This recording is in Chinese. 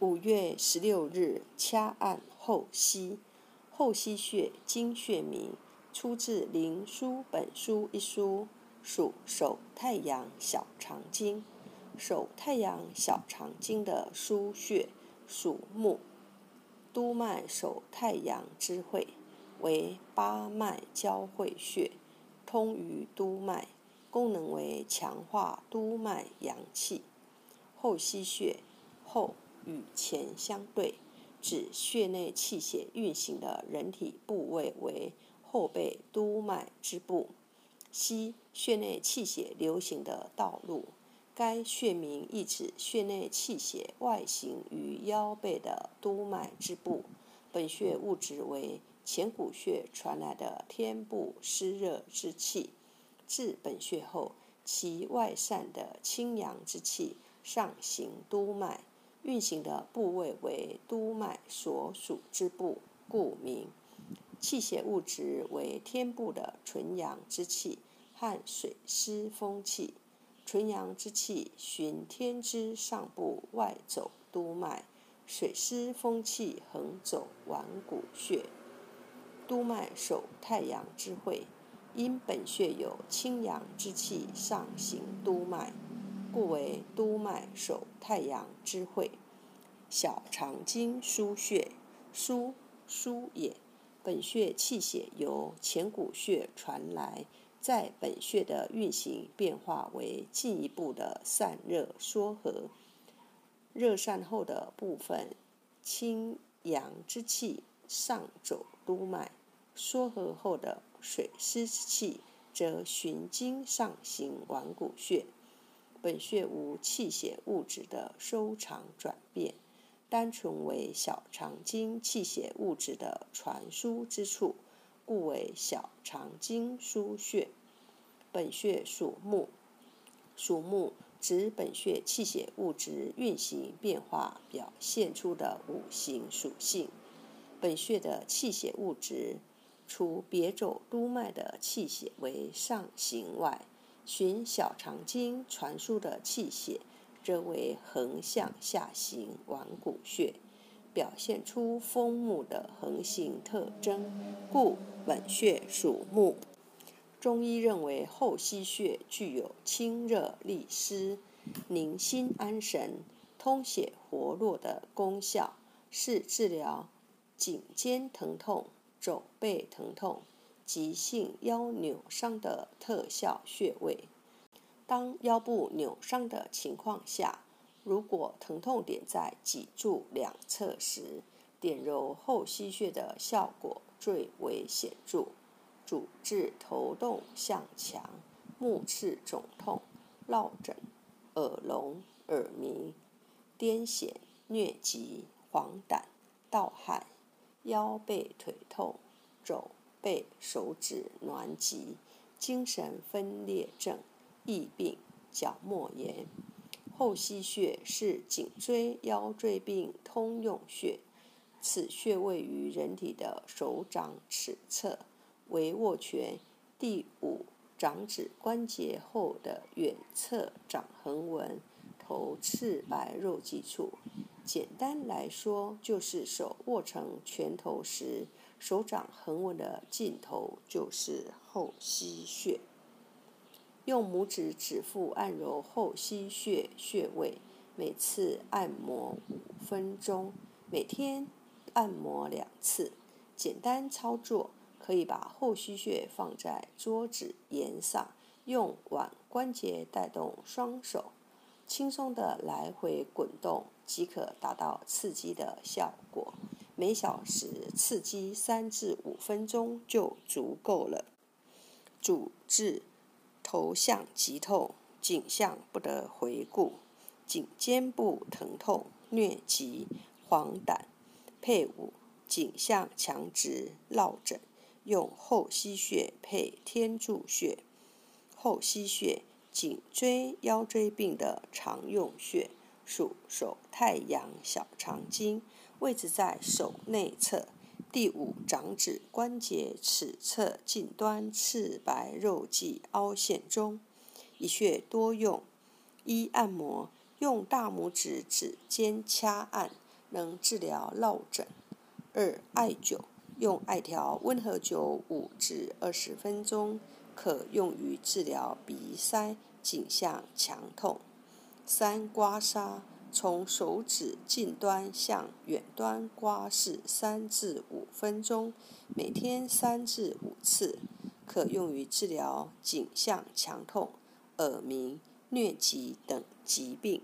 五月十六日，掐按后溪，后溪穴，经穴名，出自《灵枢本书》一书，属手太阳小肠经。手太阳小肠经的腧穴，属木，督脉手太阳之会，为八脉交汇穴，通于督脉，功能为强化督脉阳气。后溪穴，后。与前相对，指血内气血运行的人体部位为后背督脉之部，西穴内气血流行的道路。该穴名意指血内气血外行于腰背的督脉之部。本穴物质为前谷穴传来的天部湿热之气，至本穴后，其外散的清阳之气上行督脉。运行的部位为督脉所属之部，故名。气血物质为天部的纯阳之气和水湿风气。纯阳之气循天之上部外走督脉，水湿风气横走腕骨穴。督脉守太阳之会，因本穴有清阳之气上行督脉。故为督脉守太阳之会，小肠经腧穴，腧腧也。本穴气血由前谷穴传来，在本穴的运行变化为进一步的散热缩合。热散后的部分，清阳之气上走督脉；缩合后的水湿之气则循经上行腕骨穴。本穴无气血物质的收藏转变，单纯为小肠经气血物质的传输之处，故为小肠经腧穴。本穴属木，属木指本穴气血物质运行变化表现出的五行属性。本穴的气血物质，除别走督脉的气血为上行外，循小肠经传输的气血，则为横向下行腕骨穴，表现出风木的横行特征，故本穴属木。中医认为后溪穴具有清热利湿、宁心安神、通血活络的功效，是治疗颈肩疼痛、肘背疼痛。急性腰扭伤的特效穴位。当腰部扭伤的情况下，如果疼痛点在脊柱两侧时，点揉后溪穴的效果最为显著，主治头痛向强、目赤肿痛、落枕、耳聋、耳鸣、癫痫、疟疾、黄疸、盗汗、腰背腿痛、肘。背、手指挛急、精神分裂症、疫病、角膜炎。后溪穴是颈椎腰椎病通用穴，此穴位于人体的手掌尺侧，为握拳第五掌指关节后的远侧掌横纹头赤白肉际处。简单来说，就是手握成拳头时。手掌横纹的尽头就是后溪穴。用拇指指腹按揉后溪穴穴位，每次按摩五分钟，每天按摩两次。简单操作，可以把后溪穴放在桌子沿上，用腕关节带动双手，轻松的来回滚动，即可达到刺激的效果。每小时刺激三至五分钟就足够了。主治头项急痛、颈项不得回顾、颈肩部疼痛、疟疾、黄疸，配伍颈项强直、落枕，用后溪穴配天柱穴。后溪穴，颈椎腰椎病的常用穴。属手太阳小肠经，位置在手内侧第五掌指关节尺侧近端赤白肉际凹陷中。一穴多用：一、按摩，用大拇指指尖掐按，能治疗落枕。二、艾灸，用艾条温和灸五至二十分钟，可用于治疗鼻塞、颈项强痛。三、刮痧，从手指近端向远端刮拭三至五分钟，每天三至五次，可用于治疗颈项强痛、耳鸣、疟疾等疾病。